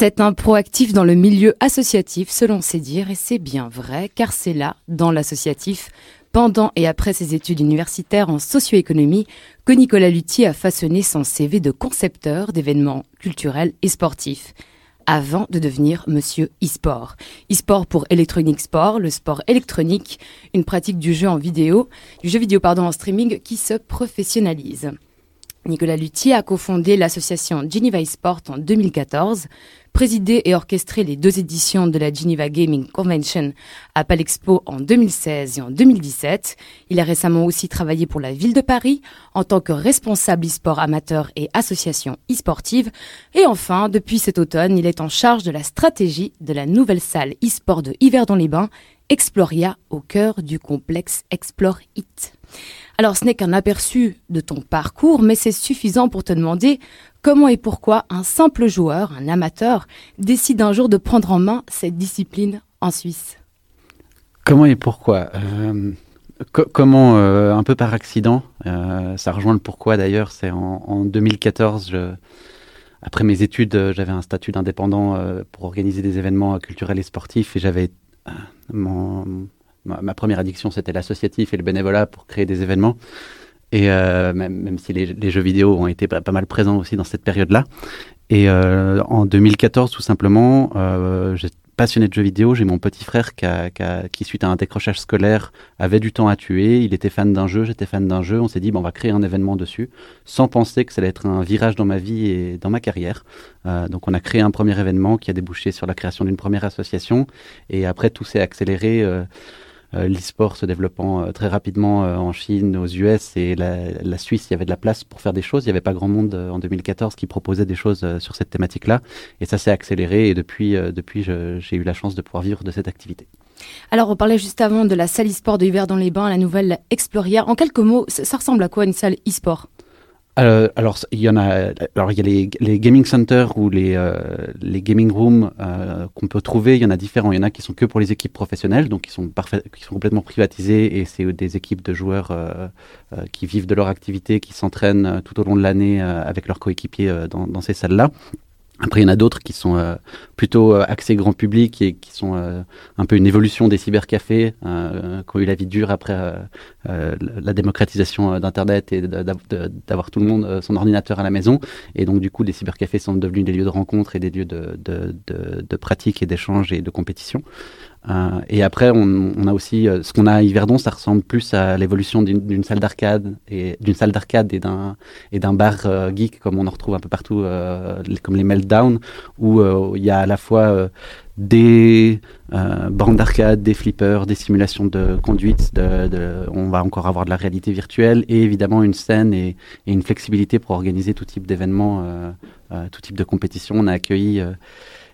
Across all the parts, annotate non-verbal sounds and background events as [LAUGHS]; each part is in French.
C'est un proactif dans le milieu associatif, selon ses dires, et c'est bien vrai, car c'est là, dans l'associatif, pendant et après ses études universitaires en socio-économie, que Nicolas Luthier a façonné son CV de concepteur d'événements culturels et sportifs avant de devenir monsieur e-sport. E-sport pour Electronic Sport, le sport électronique, une pratique du jeu en vidéo, du jeu vidéo pardon en streaming qui se professionnalise. Nicolas Luthier a cofondé l'association Geneva Sport en 2014, présidé et orchestré les deux éditions de la Geneva Gaming Convention à Palexpo en 2016 et en 2017. Il a récemment aussi travaillé pour la ville de Paris en tant que responsable e-sport amateur et association e-sportive. Et enfin, depuis cet automne, il est en charge de la stratégie de la nouvelle salle e-sport de Yverdon-les-Bains, Exploria, au cœur du complexe Explore It. Alors ce n'est qu'un aperçu de ton parcours, mais c'est suffisant pour te demander comment et pourquoi un simple joueur, un amateur, décide un jour de prendre en main cette discipline en Suisse? Comment et pourquoi? Euh, Comment euh, Un peu par accident. Euh, ça rejoint le pourquoi d'ailleurs. C'est en, 2014, après mes études, j'avais un statut d'indépendant pour organiser des événements culturels et sportifs et j'avais ma, première addiction, c'était l'associatif et le bénévolat pour créer des événements. Et euh, même, si les, jeux vidéo ont été pas, mal présents aussi dans cette période-là. Et euh, en 2014, tout simplement, euh, passionné de jeux vidéo. J'ai mon petit frère qui, qui, suite à un décrochage scolaire, avait du temps à tuer. Il était fan d'un jeu, j'étais fan d'un jeu. On s'est dit, bon, on va créer un événement dessus, sans penser que ça allait être un virage dans ma vie et dans ma carrière. Euh, donc, on a créé un premier événement qui a débouché sur la création d'une première association. Et après, tout s'est accéléré. Euh, l'e-sport se développant euh, très rapidement euh, en Chine, aux US et la, Suisse, il y avait de la place pour faire des choses. Il n'y avait pas grand monde en 2014 qui proposait des choses sur cette thématique-là. Et ça s'est accéléré et depuis, depuis j'ai eu la chance de pouvoir vivre de cette activité. Alors, on parlait juste avant de la salle e-sport de Hiver dans les Bains, la nouvelle Exploria. En quelques mots, ça ressemble à quoi une salle e-sport? Euh, alors, il y en a. Alors, il y a les, gaming centers ou les, euh, les gaming rooms euh, qu'on peut trouver. Il y en a différents. Il y en a qui sont que pour les équipes professionnelles, donc qui sont parfait, qui sont complètement privatisés et c'est des équipes de joueurs euh, euh, qui vivent de leur activité, qui s'entraînent tout au long de l'année avec leurs coéquipiers dans, dans, ces salles-là. Après, il y en a d'autres qui sont euh, plutôt euh, axés grand public et qui sont euh, un peu une évolution des cybercafés euh, qui ont eu la vie dure après la démocratisation d'Internet et d'avoir tout le monde son ordinateur à la maison. Et donc, du coup, les cybercafés sont devenus des lieux de rencontre et des lieux de, de, de, de pratique et d'échange et de compétition. Euh, et après, on, on, a aussi euh, ce qu'on a à Yverdon, ça ressemble plus à l'évolution d'une salle d'arcade et d'une salle d'arcade et d'un et d'un bar euh, geek comme on en retrouve un peu partout, comme les Meltdown, où il y a à la fois des bandes d'arcade, des flippers, des simulations de conduite. De, de, on va encore avoir de la réalité virtuelle et évidemment une scène et, et une flexibilité pour organiser tout type d'événements, tout type de compétition. On a accueilli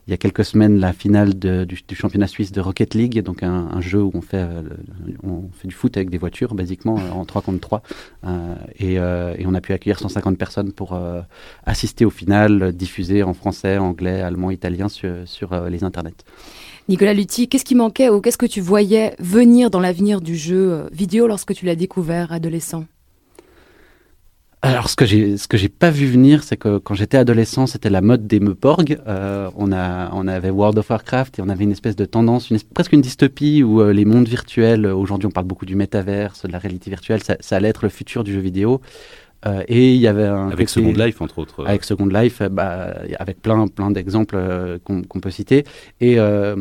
il y a quelques semaines la finale du, championnat suisse de Rocket League, donc un, jeu où on fait, euh, on fait du foot avec des voitures, basiquement, en 3 contre 3. Euh, et, euh, on a pu accueillir 150 personnes pour euh, assister au final, diffusé en français, anglais, allemand, italien sur, sur euh, les internets. Nicolas Lutti, qu'est-ce qui manquait ou qu'est-ce que tu voyais venir dans l'avenir du jeu vidéo lorsque tu l'as découvert adolescent? Alors, ce que j'ai, ce que j'ai pas vu venir, c'est que quand j'étais adolescent, c'était la mode des meuporg. Euh, on a, on avait World of Warcraft et on avait une espèce de tendance, une, presque une dystopie où euh, les mondes virtuels. Aujourd'hui, on parle beaucoup du métaverse, de la réalité virtuelle. Ça, ça allait être le futur du jeu vidéo. Euh, et il y avait un avec Second Life entre autres. Avec Second Life, euh, bah, avec plein plein d'exemples euh, qu'on peut citer. Et à,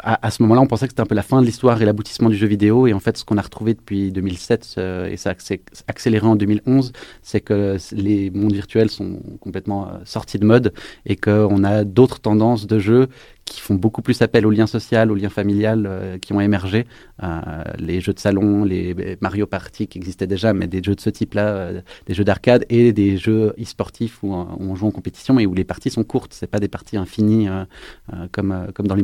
à, ce moment-là, on pensait que c'était un peu la fin de l'histoire et l'aboutissement du jeu vidéo. Et en fait, ce qu'on a retrouvé depuis 2007 et ça s'est accéléré en 2011, c'est que les mondes virtuels sont complètement sortis de mode et qu'on a d'autres tendances de jeu qui font beaucoup plus appel au lien social, au lien familial euh, qui ont émergé. Euh, les jeux de salon, les Mario Party qui existaient déjà, mais des jeux de ce type-là, euh, des jeux d'arcade et des jeux e-sportifs où, on joue en compétition et où les parties sont courtes. C'est pas des parties infinies comme, comme dans les.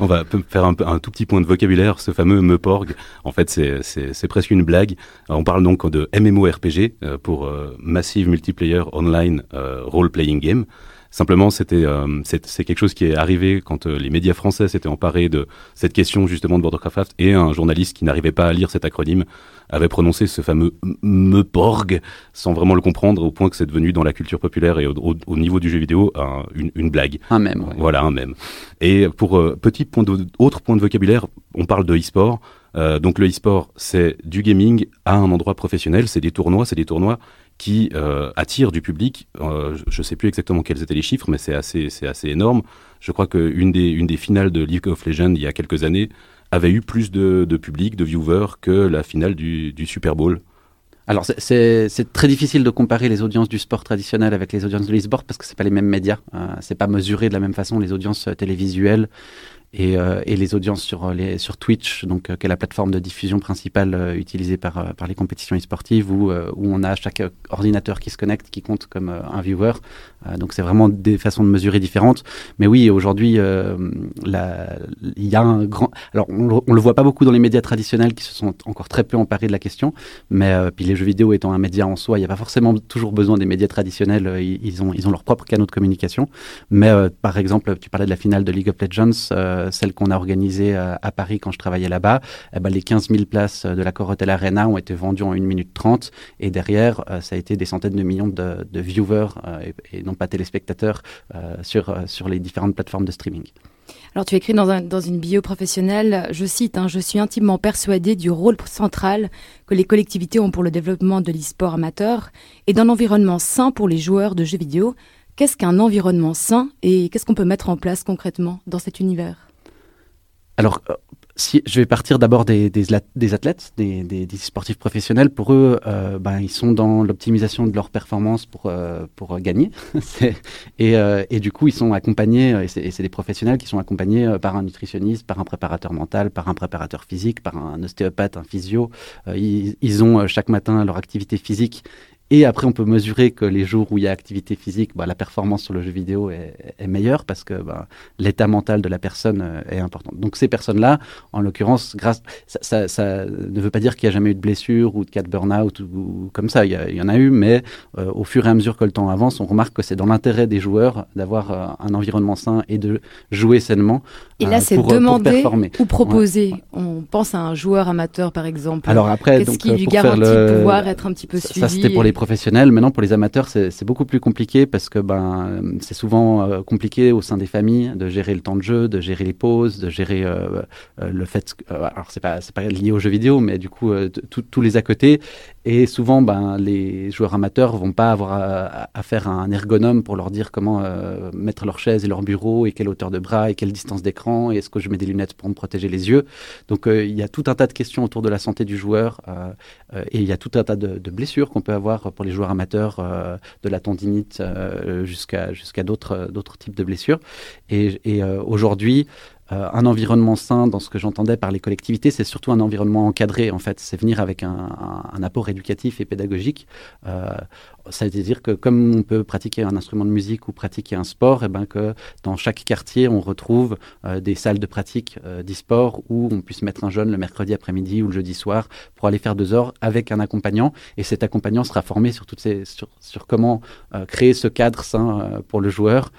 On va faire un, un, tout petit point de vocabulaire, ce fameux Meuporg. En fait, c'est presque une blague. on parle donc de MMORPG pour Massive Multiplayer Online Role Playing Game. Simplement, c'était euh, c'est quelque chose qui est arrivé quand euh, les médias français s'étaient emparés de cette question justement de Border Craft et un journaliste qui n'arrivait pas à lire cet acronyme avait prononcé ce fameux MEPORG sans vraiment le comprendre au point que c'est devenu dans la culture populaire et au, niveau du jeu vidéo une, blague. Un même. Voilà, un même. Et pour euh, petit point de, autre point de vocabulaire, on parle de e-sport. donc le e-sport, c'est du gaming à un endroit professionnel, c'est des tournois, c'est des tournois qui euh, attire du public. Euh, je ne sais plus exactement quels étaient les chiffres, mais c'est assez, assez énorme. Je crois qu'une des, une des finales de League of Legends il y a quelques années avait eu plus de, de public, de viewers que la finale du, du Super Bowl. Alors c'est très difficile de comparer les audiences du sport traditionnel avec les audiences de l'e-sport parce que c'est pas les mêmes médias, euh, c'est pas mesuré de la même façon les audiences télévisuelles et, euh, et, les audiences sur, euh, les, sur Twitch, donc, euh, qui est la plateforme de diffusion principale utilisée par, par les compétitions e-sportives, où, où on a chaque ordinateur qui se connecte, qui compte comme un viewer. donc c'est vraiment des façons de mesurer différentes. Mais oui, aujourd'hui, il y a un grand... Alors on, ne le voit pas beaucoup dans les médias traditionnels qui se sont encore très peu emparés de la question, mais puis les jeux vidéo étant un média en soi, il n'y a pas forcément toujours besoin des médias traditionnels, ils, ont, ils ont leur propre canaux de communication. Mais par exemple, tu parlais de la finale de League of Legends, euh, celle qu'on a organisée euh, à Paris quand je travaillais là-bas, eh ben, les 15 000 places de la Corotel Arena ont été vendues en 1 minute 30 et derrière, euh, ça a été des centaines de millions de, viewers et, non pas téléspectateurs sur, sur les différentes plateformes de streaming. Alors tu écris dans, une bio professionnelle, je cite, hein, Je suis intimement persuadé du rôle central que les collectivités ont pour le développement de l'e-sport amateur et d'un environnement sain pour les joueurs de jeux vidéo. Qu'est-ce qu'un environnement sain et qu'est-ce qu'on peut mettre en place concrètement dans cet univers? Alors, euh, si, je vais partir d'abord des, des, athlètes, des, des, sportifs professionnels. Pour eux, euh, ben, ils sont dans l'optimisation de leur performance pour, euh, pour gagner. [LAUGHS] et, et, du coup, ils sont accompagnés, et c'est des professionnels qui sont accompagnés par un nutritionniste, par un préparateur mental, par un préparateur physique, par un ostéopathe, un physio. ils, ils, ont chaque matin leur activité physique et après, on peut mesurer que les jours où il y a activité physique, bah, la performance sur le jeu vidéo est, est meilleure parce que bah, l'état mental de la personne euh, est important. Donc ces personnes-là, en l'occurrence, grâce, ça, ça, ça, ne veut pas dire qu'il n'y a jamais eu de blessure ou de cas de burn-out ou, comme ça. Il y, y, en a eu, mais euh, au fur et à mesure que le temps avance, on remarque que c'est dans l'intérêt des joueurs d'avoir euh, un environnement sain et de jouer sainement. Et là, c'est demander ou proposer. On pense à un joueur amateur, par exemple. Alors après, qu'est-ce qui lui garantit de pouvoir être un petit peu suivi Ça, c'était pour les professionnels. Maintenant, pour les amateurs, c'est beaucoup plus compliqué parce que ben, c'est souvent euh, compliqué au sein des familles de gérer le temps de jeu, de gérer les pauses, de gérer euh, euh, le fait. Que, alors, c'est pas, pas lié aux jeux vidéo, mais du coup, tous les à côté. Et souvent, ben, les joueurs amateurs vont pas avoir à, faire un ergonome pour leur dire comment mettre leur chaise et leur bureau et quelle hauteur de bras et quelle distance d'écran et est-ce que je mets des lunettes pour me protéger les yeux. Donc, il y a tout un tas de questions autour de la santé du joueur et il y a tout un tas de, blessures qu'on peut avoir pour les joueurs amateurs, euh, de la tendinite euh, jusqu'à jusqu'à d'autres d'autres types de blessures. Et, et euh, un environnement sain, dans ce que j'entendais par les collectivités, c'est surtout un environnement encadré, en fait. C'est venir avec un, un, apport éducatif et pédagogique. Euh, ça veut dire que comme on peut pratiquer un instrument de musique ou pratiquer un sport, et eh ben que dans chaque quartier, on retrouve euh, des salles de pratique euh, d'e-sport où on puisse mettre un jeune le mercredi après-midi ou le jeudi soir pour aller faire deux heures avec un accompagnant. Et cet accompagnant sera formé sur, toutes ces, sur, sur comment euh, créer ce cadre sain pour le joueur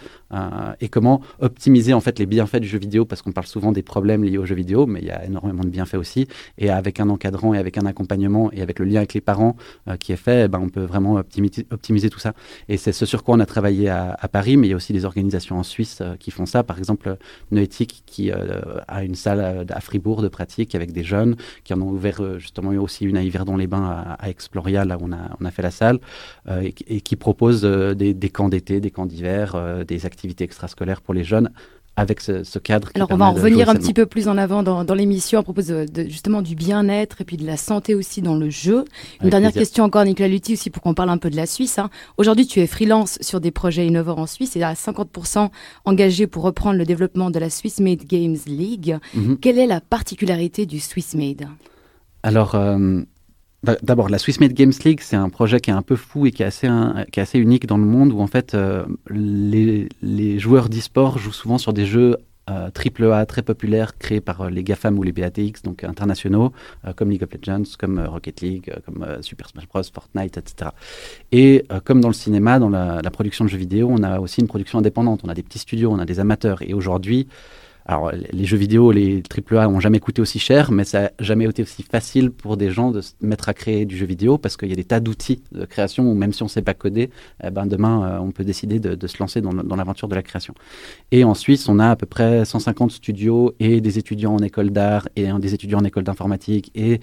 et comment optimiser en fait les bienfaits du jeu vidéo parce qu'on parle souvent des problèmes liés au jeu vidéo, mais il y a énormément de bienfaits aussi. Et avec un encadrant et avec un accompagnement et avec le lien avec les parents qui est fait, eh ben, on peut vraiment optimiser optimiser, tout ça. Et c'est ce sur quoi on a travaillé à, Paris, mais il y a aussi des organisations en Suisse euh, qui font ça. Par exemple, Noétique qui euh, a une salle euh, à Fribourg de pratique avec des jeunes qui en ont ouvert justement aussi une à Yverdon-les-Bains à, à, Exploria, là où on a, on a fait la salle, et, qui propose des, des, camps d'été, des camps d'hiver, des activités extrascolaires pour les jeunes avec ce, cadre. Alors on va en revenir un petit peu plus en avant dans, l'émission à propos de, justement du bien-être et puis de la santé aussi dans le jeu. Une dernière question encore Nicolas Lutti aussi pour qu'on parle un peu de la Suisse. Hein. Aujourd'hui tu es freelance sur des projets innovants en Suisse et à 50% engagé pour reprendre le développement de la Swiss Made Games League. Mhm. Quelle est la particularité du Swiss Made? Alors, euh, d'abord, la Swiss Made Games League, c'est un projet qui est un peu fou et qui est assez, unique dans le monde où en fait euh, les, joueurs d'e-sport jouent souvent sur des jeux triple A très populaires créés par les GAFAM ou les BATX, donc internationaux, comme League of Legends, comme Rocket League, comme Super Smash Bros, Fortnite, etc. Et comme dans le cinéma, dans la production de jeux vidéo, on a aussi une production indépendante. On a des petits studios, on a des amateurs. Et aujourd'hui, alors, les jeux vidéo, les AAA ont jamais coûté aussi cher, mais ça n'a jamais été aussi facile pour des gens de se mettre à créer du jeu vidéo parce qu'il y a des tas d'outils de création où même si on ne sait pas coder, eh ben demain, euh, on peut décider de, se lancer dans, l'aventure de la création. Et en Suisse, on a à peu près 150 studios et des étudiants en école d'art et des étudiants en école d'informatique et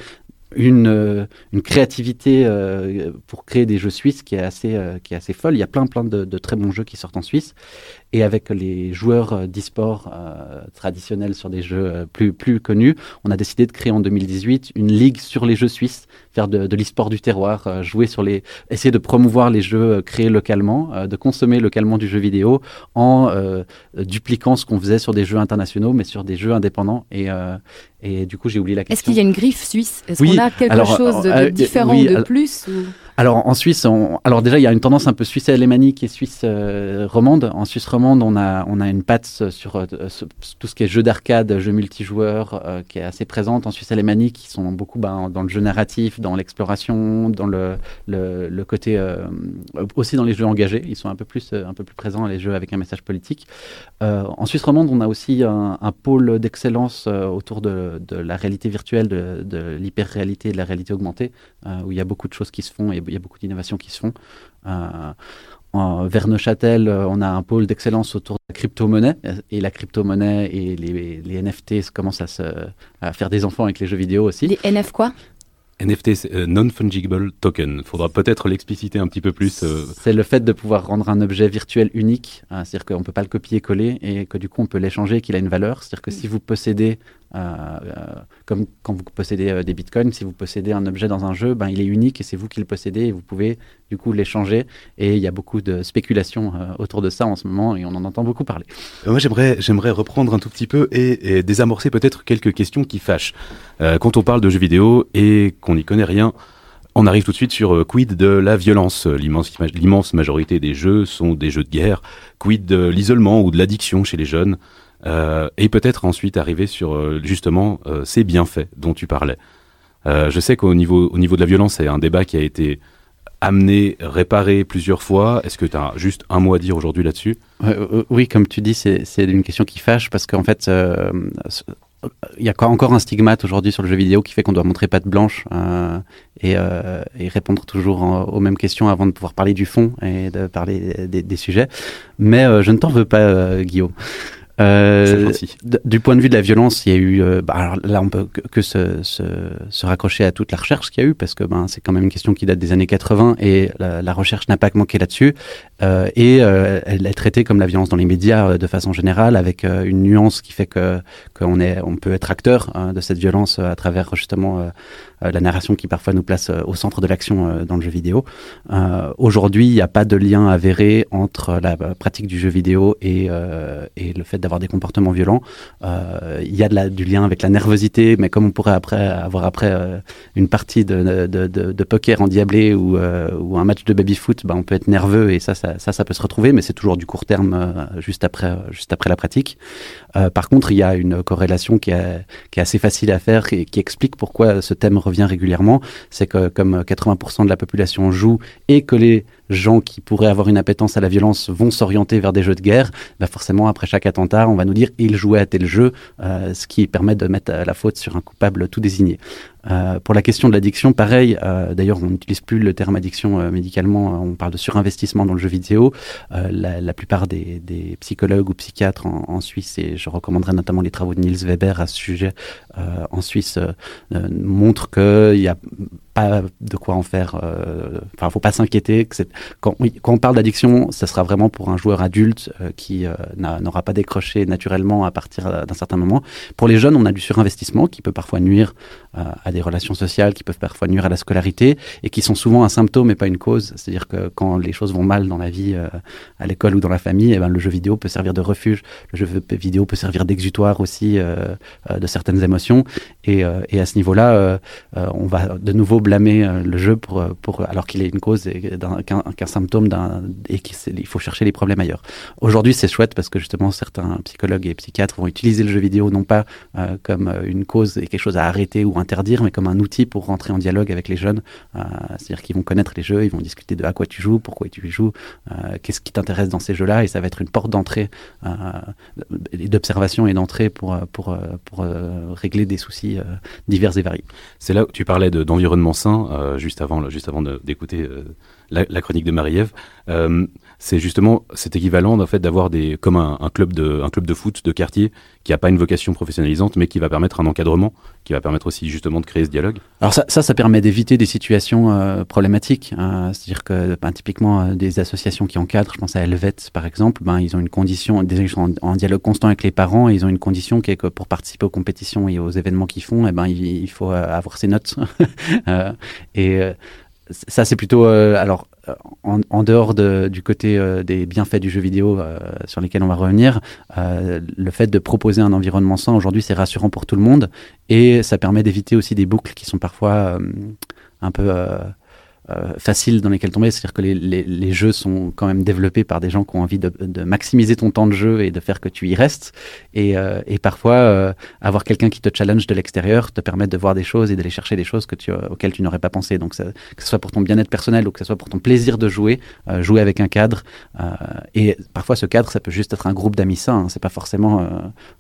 une, euh, créativité euh, pour créer des jeux suisses qui est assez, qui est assez folle. Il y a plein, plein de, de, très bons jeux qui sortent en Suisse. Et avec les joueurs d'e-sport traditionnels sur des jeux plus, plus connus, on a décidé de créer en 2018 une ligue sur les jeux suisses, faire de, de l'e-sport du terroir, jouer sur les, essayer de promouvoir les jeux créés localement, de consommer localement du jeu vidéo en dupliquant ce qu'on faisait sur des jeux internationaux, mais sur des jeux indépendants. Et, et du coup, j'ai oublié la question. Est-ce qu'il y a une griffe suisse? Est-ce qu'on a quelque chose de, euh, différent, de plus alors en Suisse, alors déjà il y a une tendance un peu suisse alémanique et suisse euh, romande. En Suisse romande, on a on a une patte sur euh, tout ce qui est jeu d'arcade, jeu multijoueur, euh, qui est assez présente. En Suisse alémanique, qui sont beaucoup ben, dans le jeu narratif, dans l'exploration, dans le, le, côté aussi dans les jeux engagés. Ils sont un peu plus un peu plus présents les jeux avec un message politique. en Suisse romande, on a aussi un, pôle d'excellence autour de, la réalité virtuelle, de, de l'hyper-réalité de la réalité augmentée, où il y a beaucoup de choses qui se font et y a beaucoup d'innovations qui se font. Euh, en, vers Neuchâtel, euh, on a un pôle d'excellence autour de la crypto-monnaie. Et la crypto-monnaie et les, les, NFT commencent à, se, à faire des enfants avec les jeux vidéo aussi. Les NF quoi? NFT, c'est euh, non-fungible token. Il faudra peut-être l'expliciter un petit peu plus. C'est le fait de pouvoir rendre un objet virtuel unique, hein, c'est-à-dire qu'on ne peut pas le copier-coller et que du coup on peut l'échanger, qu'il a une valeur. C'est-à-dire que si vous possédez euh, comme quand vous possédez euh, des bitcoins, si vous possédez un objet dans un jeu, ben, il est unique et c'est vous qui le possédez et vous pouvez du coup l'échanger. Et il y a beaucoup de spéculation euh, autour de ça en ce moment et on en entend beaucoup parler. Moi, j'aimerais, j'aimerais reprendre un tout petit peu et, désamorcer peut-être quelques questions qui fâchent. quand on parle de jeux vidéo et qu'on n'y connaît rien, on arrive tout de suite sur quid de la violence. L'immense majorité des jeux sont des jeux de guerre. Quid de l'isolement ou de l'addiction chez les jeunes? Euh, et peut-être ensuite arriver sur euh, justement euh, ces bienfaits dont tu parlais. je sais qu'au niveau, au niveau de la violence, c'est un débat qui a été amené, réparé plusieurs fois. Est-ce que tu as juste un mot à dire aujourd'hui là-dessus? Oui, comme tu dis, c'est une question qui fâche parce qu'en fait, il y a encore un stigmate aujourd'hui sur le jeu vidéo qui fait qu'on doit montrer patte blanche et, et, répondre toujours aux mêmes questions avant de pouvoir parler du fond et de parler des, des sujets. Mais je ne t'en veux pas, Guillaume. Euh, du point de vue de la violence, il y a eu. Euh, bah, alors là, on peut que, se, se, se, raccrocher à toute la recherche qu'il y a eu, parce que ben, c'est quand même une question qui date des années 80 et la, la recherche n'a pas manqué là-dessus. Euh, et euh, elle est traitée comme la violence dans les médias de façon générale, avec une nuance qui fait que qu'on est, on peut être acteur hein, de cette violence à travers justement la narration qui parfois nous place au centre de l'action dans le jeu vidéo. Aujourd'hui, il n'y a pas de lien avéré entre la pratique du jeu vidéo et, et le fait d'avoir des comportements violents. Il y a du lien avec la nervosité, mais comme on pourrait avoir après une partie de, poker endiablé ou, ou un match de baby-foot, ben, on peut être nerveux et ça, ça peut se retrouver, mais c'est toujours du court terme euh, juste après, la pratique. Euh, par contre, il y a une corrélation qui est, qui est assez facile à faire et qui explique pourquoi ce thème revient régulièrement. C'est que comme 80% de la population joue et que les gens qui pourraient avoir une appétence à la violence vont s'orienter vers des jeux de guerre, bah forcément, après chaque attentat, on va nous dire il jouait à tel jeu, euh, ce qui permet de mettre la faute sur un coupable tout désigné. Euh, pour la question de l'addiction, pareil. Euh, D'ailleurs, on n'utilise plus le terme addiction euh, médicalement. On parle de surinvestissement dans le jeu vidéo. Euh, la, la, plupart des, des, psychologues ou psychiatres en, en, Suisse, et je recommanderais notamment les travaux de Niels Weber à ce sujet, en Suisse, montrent qu'il y a de quoi en faire. Euh, enfin, faut pas s'inquiéter. Quand, quand, on parle d'addiction, ce sera vraiment pour un joueur adulte euh, qui euh, n'aura pas décroché naturellement à partir d'un certain moment. Pour les jeunes, on a du surinvestissement qui peut parfois nuire à des relations sociales, qui peuvent parfois nuire à la scolarité et qui sont souvent un symptôme et pas une cause. C'est-à-dire que quand les choses vont mal dans la vie, à l'école ou dans la famille, eh ben, le jeu vidéo peut servir de refuge. Le jeu vidéo peut servir d'exutoire aussi de certaines émotions. Et, et à ce niveau-là, on va de nouveau blâmer le jeu pour, alors qu'il est une cause qu'un symptôme d'un et qu'il faut chercher les problèmes ailleurs. Aujourd'hui, c'est chouette parce que justement certains psychologues et psychiatres vont utiliser le jeu vidéo non pas comme une cause et quelque chose à arrêter ou interdire, mais comme un outil pour rentrer en dialogue avec les jeunes. C'est-à-dire qu'ils vont connaître les jeux, ils vont discuter de à quoi tu joues, pourquoi tu joues, qu'est-ce qui t'intéresse dans ces jeux-là, et ça va être une porte d'entrée, d'observation et d'entrée pour, pour, pour régler des soucis divers et variés. C'est là où tu parlais d'environnement sain, juste avant, avant d'écouter la, la, chronique de Marie-Ève c'est justement cet équivalent en fait d'avoir des comme un, club de un club de foot de quartier qui a pas une vocation professionnalisante mais qui va permettre un encadrement qui va permettre aussi justement de créer ce dialogue. Alors ça ça, permet d'éviter des situations euh, problématiques hein. c'est-à-dire que ben, typiquement euh, des associations qui encadrent je pense à Helvet par exemple ben ils ont une condition ils sont en, dialogue constant avec les parents et ils ont une condition qui est que pour participer aux compétitions et aux événements qu'ils font et eh ben il, faut euh, avoir ses notes [LAUGHS] et ça c'est plutôt alors en, en, dehors de, du côté euh, des bienfaits du jeu vidéo euh, sur lesquels on va revenir, euh, le fait de proposer un environnement sain aujourd'hui, c'est rassurant pour tout le monde. Et ça permet d'éviter aussi des boucles qui sont parfois un peu euh, faciles dans lesquels tomber. C'est-à-dire que les, les, les, jeux sont quand même développés par des gens qui ont envie de, de maximiser ton temps de jeu et de faire que tu y restes. Et, euh, et parfois, euh, avoir quelqu'un qui te challenge de l'extérieur te permet de voir des choses et d'aller chercher des choses que tu, auxquelles tu n'aurais pas pensé. Donc, ça, que ce soit pour ton bien-être personnel ou que ce soit pour ton plaisir de jouer, jouer avec un cadre. et parfois, ce cadre, ça peut juste être un groupe d'amis sains. Hein, c'est pas forcément.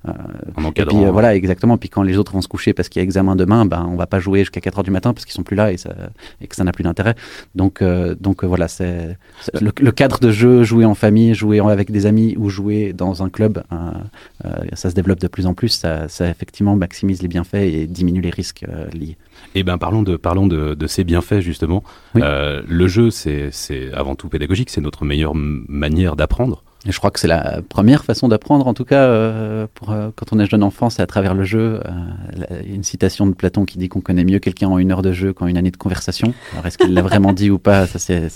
et puis, voilà, exactement. Puis quand les autres vont se coucher parce qu'il y a examen demain, ben, on va pas jouer jusqu'à 4 heures du matin parce qu'ils sont plus là et, ça, et que ça n'a plus d'intérêt. Donc, euh, donc euh, voilà, c'est le, cadre de jeu, jouer en famille, jouer avec des amis ou jouer dans un club, euh, ça se développe de plus en plus. Ça, ça, effectivement maximise les bienfaits et diminue les risques liés. Eh ben parlons de parlons de, de ces bienfaits justement. le jeu, c'est avant tout pédagogique, c'est notre meilleure manière d'apprendre. Et je crois que c'est la première façon d'apprendre, en tout cas, euh, pour, euh, quand on est jeune enfant, c'est à travers le jeu. Euh, une citation de Platon qui dit qu'on connaît mieux quelqu'un en une heure de jeu qu'en une année de conversation. Alors, est-ce qu'il l'a vraiment dit ou pas? [LAUGHS] Ça, c'est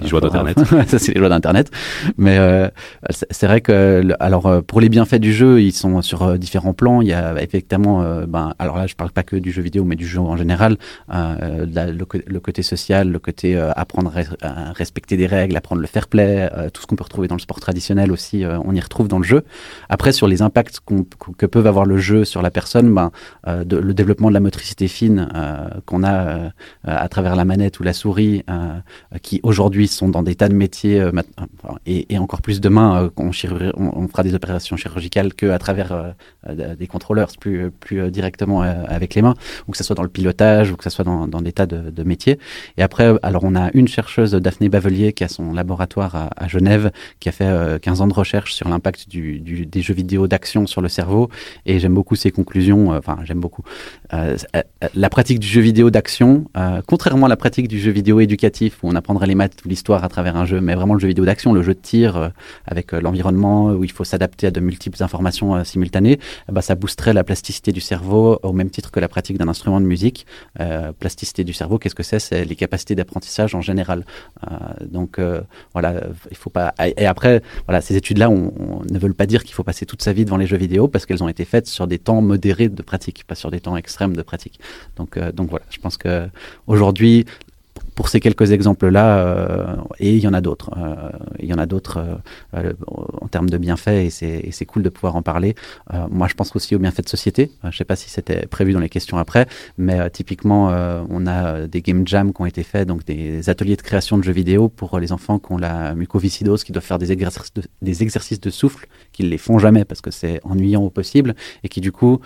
les joies d'Internet. ça, c'est les joies d'Internet. Mais euh, c'est vrai que, alors, pour les bienfaits du jeu, ils sont sur différents plans. Il y a effectivement, ben, alors là, je parle pas que du jeu vidéo, mais du jeu en général. le, le, côté social, le côté apprendre à respecter des règles, apprendre le fair play, tout ce qu'on peut retrouver dans le sport traditionnel aussi, euh, on y retrouve dans le jeu. Après, sur les impacts que peuvent avoir le jeu sur la personne, ben, euh, le développement de la motricité fine euh, qu'on a à travers la manette ou la souris, qui aujourd'hui sont dans des tas de métiers, et, encore plus demain, on, on, fera des opérations chirurgicales qu'à travers des contrôleurs, plus, plus directement avec les mains, ou que ce soit dans le pilotage, ou que ce soit dans, des tas de, métiers. Et après, alors on a une chercheuse, Daphné Bavelier, qui a son laboratoire à, à Genève, qui a fait 15 euh, ans de recherche sur l'impact du, des jeux vidéo d'action sur le cerveau et j'aime beaucoup ses conclusions. Euh, enfin, j'aime beaucoup. Euh, la pratique du jeu vidéo d'action, contrairement à la pratique du jeu vidéo éducatif où on apprendrait les maths ou l'histoire à travers un jeu, mais vraiment le jeu vidéo d'action, le jeu de tir avec l'environnement où il faut s'adapter à de multiples informations simultanées, bah, ça boosterait la plasticité du cerveau au même titre que la pratique d'un instrument de musique. plasticité du cerveau, qu'est-ce que c'est? C'est les capacités d'apprentissage en général. donc voilà, il faut pas. Et après, voilà, ces études-là ne veulent pas dire qu'il faut passer toute sa vie devant les jeux vidéo parce qu'elles ont été faites sur des temps modérés de pratique, pas sur des temps extrêmes de pratique. Donc, euh, voilà, je pense que aujourd'hui, pour ces quelques exemples-là, euh, et il y en a d'autres. Euh, il y en a d'autres euh, en termes de bienfaits, et c'est cool de pouvoir en parler. moi, je pense aussi aux bienfaits de société. je ne sais pas si c'était prévu dans les questions après, mais typiquement, on a des game jams qui ont été faits, donc des ateliers de création de jeux vidéo pour les enfants qui ont la mucoviscidose, qui doivent faire des exercices de, des exercices de souffle, qu'ils ne les font jamais parce que c'est ennuyant au possible, et qui du coup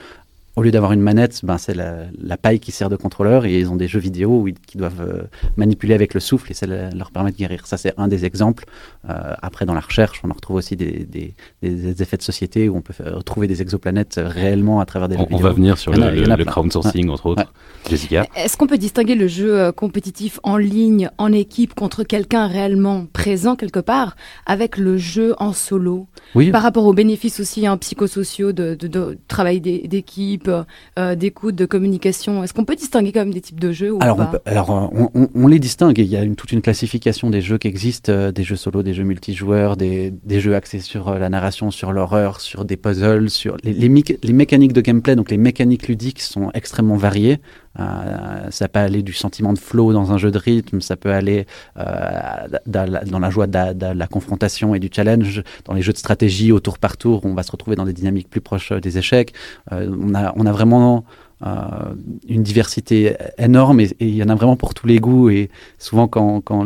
au lieu d'avoir une manette, ben c'est la, la, paille qui sert de contrôleur et ils ont des jeux vidéo où ils, qui doivent euh, manipuler avec le souffle et ça leur permet de guérir. Ça, c'est un des exemples. Euh, après, dans la recherche, on en retrouve aussi des, des, des, effets de société où on peut retrouver des exoplanètes réellement à travers des jeux vidéo. On va venir sur le, le, crowdsourcing, entre autres. Jessica Est-ce qu'on peut distinguer le jeu euh, compétitif en ligne, en équipe, contre quelqu'un réellement présent quelque part, avec le jeu en solo? Oui. Par rapport aux bénéfices aussi hein, psychosociaux de, de, de travail d'équipe, types d'écoute, de communication Est-ce qu'on peut distinguer quand même des types de jeux ou Alors, pas on, alors on, on, les distingue. Il y a une, toute une classification des jeux qui existent, des jeux solo, des jeux multijoueurs, des, des jeux axés sur la narration, sur l'horreur, sur des puzzles, sur les, les, les, mécaniques de gameplay, donc les mécaniques ludiques sont extrêmement variées. Euh, ça peut aller du sentiment de flow dans un jeu de rythme, ça peut aller euh, dans la joie de la, confrontation et du challenge. Dans les jeux de stratégie au tour par tour, on va se retrouver dans des dynamiques plus proches des échecs. Euh, on, a, on a vraiment euh, une diversité énorme et il y en a vraiment pour tous les goûts. Et souvent, quand, quand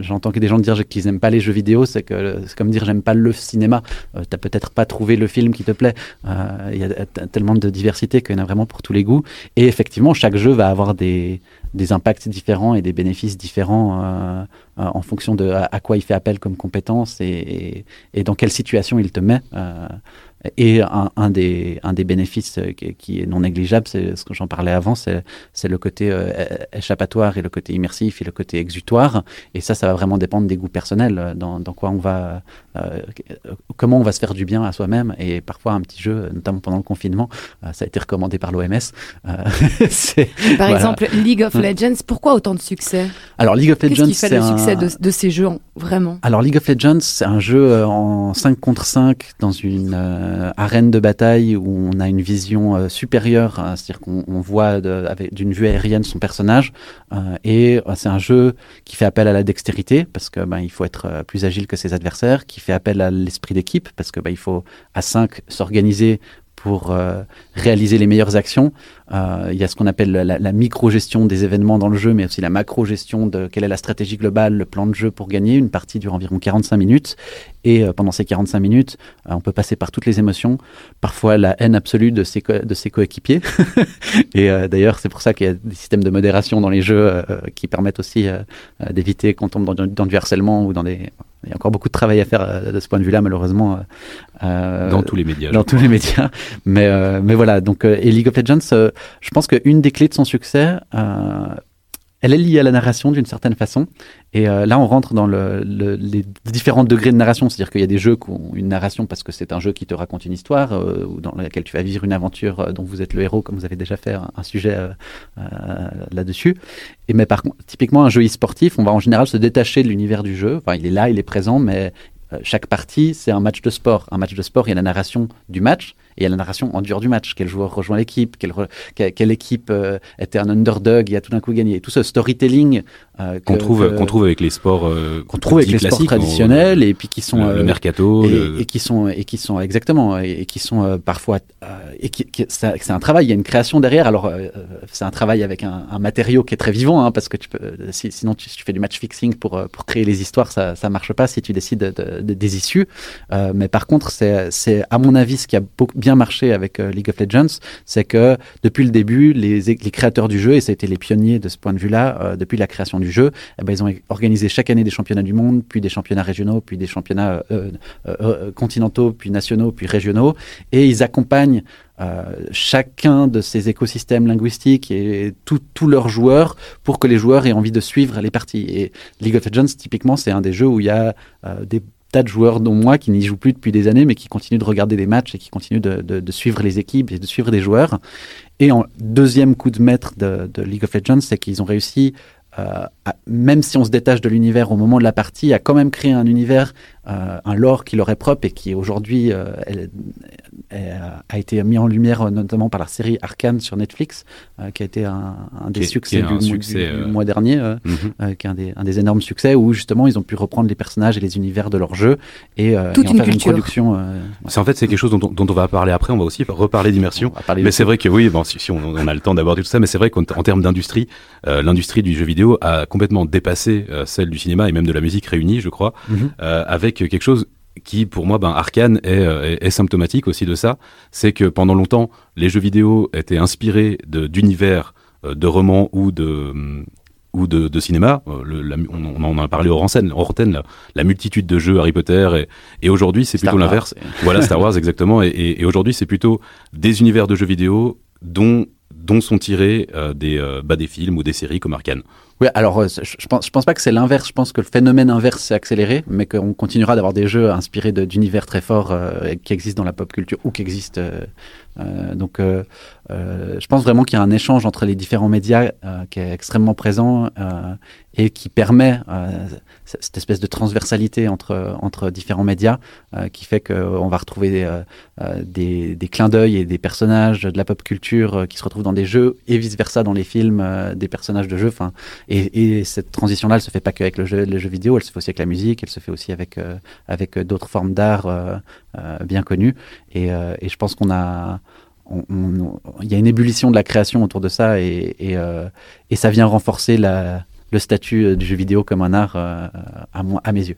j'entends que des gens dire qu'ils n'aiment pas les jeux vidéo, c'est que c'est comme dire j'aime pas le cinéma. Euh, tu n'as peut-être pas trouvé le film qui te plaît. Euh, il y a tellement de diversité qu'il y en a vraiment pour tous les goûts. Et effectivement, chaque jeu va avoir des, impacts différents et des bénéfices différents en fonction de à, quoi il fait appel comme compétence et, dans quelle situation il te met. Et un, des, un des bénéfices euh, qui, est non négligeable, c'est ce que j'en parlais avant, c'est le côté euh, échappatoire et le côté immersif et le côté exutoire. Et ça va vraiment dépendre des goûts personnels, euh, dans, dans quoi on va, euh, comment on va se faire du bien à soi-même. Et parfois, un petit jeu, notamment pendant le confinement, ça a été recommandé par l'OMS. [LAUGHS] par exemple, League of Legends, pourquoi autant de succès? Alors, League of Legends, le succès de, de, ces jeux, vraiment? Alors, League of Legends, c'est un jeu en 5 contre 5 dans une euh, arène de bataille où on a une vision euh, supérieure, hein, c'est-à-dire qu'on voit d'une vue aérienne son personnage. Euh, et c'est un jeu qui fait appel à la dextérité parce que ben, il faut être plus agile que ses adversaires, qui fait appel à l'esprit d'équipe parce que ben, il faut à 5 s'organiser pour euh, réaliser les meilleures actions. Euh, il y a ce qu'on appelle la, micro-gestion des événements dans le jeu, mais aussi la macro-gestion de quelle est la stratégie globale, le plan de jeu pour gagner. Une partie dure environ 45 minutes. Et euh, pendant ces 45 minutes, on peut passer par toutes les émotions, parfois la haine absolue de ses, de ses coéquipiers. [LAUGHS] et d'ailleurs, c'est pour ça qu'il y a des systèmes de modération dans les jeux qui permettent aussi d'éviter qu'on tombe dans, dans, du harcèlement ou dans des il y a encore beaucoup de travail à faire euh, de ce point de vue-là, malheureusement. Euh, euh, dans tous les médias. Dans tous les médias. Mais, mais voilà, donc, et League of Legends, je pense qu'une des clés de son succès, elle est liée à la narration d'une certaine façon. Et euh, là, on rentre dans le, les différents degrés de narration. C'est-à-dire qu'il y a des jeux qui ont une narration parce que c'est un jeu qui te raconte une histoire, euh, ou dans laquelle tu vas vivre une aventure euh, dont vous êtes le héros, comme vous avez déjà fait un, sujet là-dessus. Et mais par contre, typiquement, un jeu e-sportif, on va en général se détacher de l'univers du jeu. Enfin, il est là, il est présent, mais chaque partie, c'est un match de sport. Un match de sport, il y a la narration du match et il y a la narration en dehors du match. Quel joueur rejoint l'équipe? Quelle, quelle, équipe euh, était un underdog? Et a tout d'un coup gagné. tout ce storytelling euh, qu'on trouve, qu'on trouve avec les sports euh, qu'on trouve avec les sports traditionnels et puis qui sont le, mercato et, qui sont et qui sont exactement et, qui sont parfois et qui, c'est un travail. Il y a une création derrière. Alors c'est un travail avec un, un, matériau qui est très vivant hein, parce que tu peux, sinon tu, tu, fais du match fixing pour pour créer les histoires, ça ça marche pas si tu décides de, de, des issues. mais par contre c'est c'est à mon avis ce qui a beaucoup bien marché avec euh, League of Legends, c'est que depuis le début, les, les, créateurs du jeu, et ça a été les pionniers de ce point de vue-là, euh, depuis la création du jeu, eh ben, ils ont organisé chaque année des championnats du monde, puis des championnats régionaux, puis des championnats euh, continentaux, puis nationaux, puis régionaux, et ils accompagnent chacun de ces écosystèmes linguistiques et tous leurs joueurs pour que les joueurs aient envie de suivre les parties. Et League of Legends, typiquement, c'est un des jeux où il y a des tas de joueurs, dont moi, qui n'y jouent plus depuis des années, mais qui continuent de regarder des matchs et qui continuent de, suivre les équipes et de suivre des joueurs. Et en deuxième coup de maître de, League of Legends, c'est qu'ils ont réussi, euh, même si on se détache de l'univers au moment de la partie, à quand même créer un univers euh, un lore qui leur est propre et qui aujourd'hui euh, a été mis en lumière euh, notamment par la série Arkane sur Netflix, qui a été un, des succès, du, mois dernier, mhm. qui est un des, un des, énormes succès où justement ils ont pu reprendre les personnages et les univers de leur jeu et, Toute en une faire une production. C'est en fait c'est quelque chose dont, dont, on va parler après. On va aussi reparler d'immersion. Mais c'est vrai que oui, bon, si, on, on, a le temps d'aborder tout ça, mais c'est vrai qu'en termes d'industrie, l'industrie du jeu vidéo a complètement dépassé celle du cinéma et même de la musique réunie, je crois, mhm. avec quelque chose qui, pour moi, ben, Arkane euh, est, est, symptomatique aussi de ça. C'est que pendant longtemps, les jeux vidéo étaient inspirés d'univers, euh, de, romans ou de, ou de, de cinéma. Euh, on, en a parlé hors scène, hors la, la, multitude de jeux Harry Potter. Et, et aujourd'hui, c'est plutôt l'inverse. [LAUGHS] Voilà, Star Wars, exactement. Et, et, et aujourd'hui, c'est plutôt des univers de jeux vidéo dont dont sont tirés des, bah, des films ou des séries comme Arkane. Oui, alors euh, je, pense, je pense pas que c'est l'inverse. Je pense que le phénomène inverse s'est accéléré, mais qu'on continuera d'avoir des jeux inspirés d'univers très forts euh, qui existent dans la pop culture ou qui existent. Euh, donc, je pense vraiment qu'il y a un échange entre les différents médias qui est extrêmement présent et qui permet cette espèce de transversalité entre, entre différents médias qui fait qu'on va retrouver des, des, clins d'œil et des personnages de la pop culture qui se retrouvent dans des jeux et vice versa dans les films, des personnages de jeux. Enfin, et, cette transition-là, elle se fait pas qu'avec le jeu, les jeux vidéo, elle se fait aussi avec la musique, elle se fait aussi avec, euh, avec d'autres formes d'art euh, euh, bien connues. Et, et je pense qu'on a, il y a une ébullition de la création autour de ça et, et, ça vient renforcer le statut du jeu vidéo comme un art à mes yeux.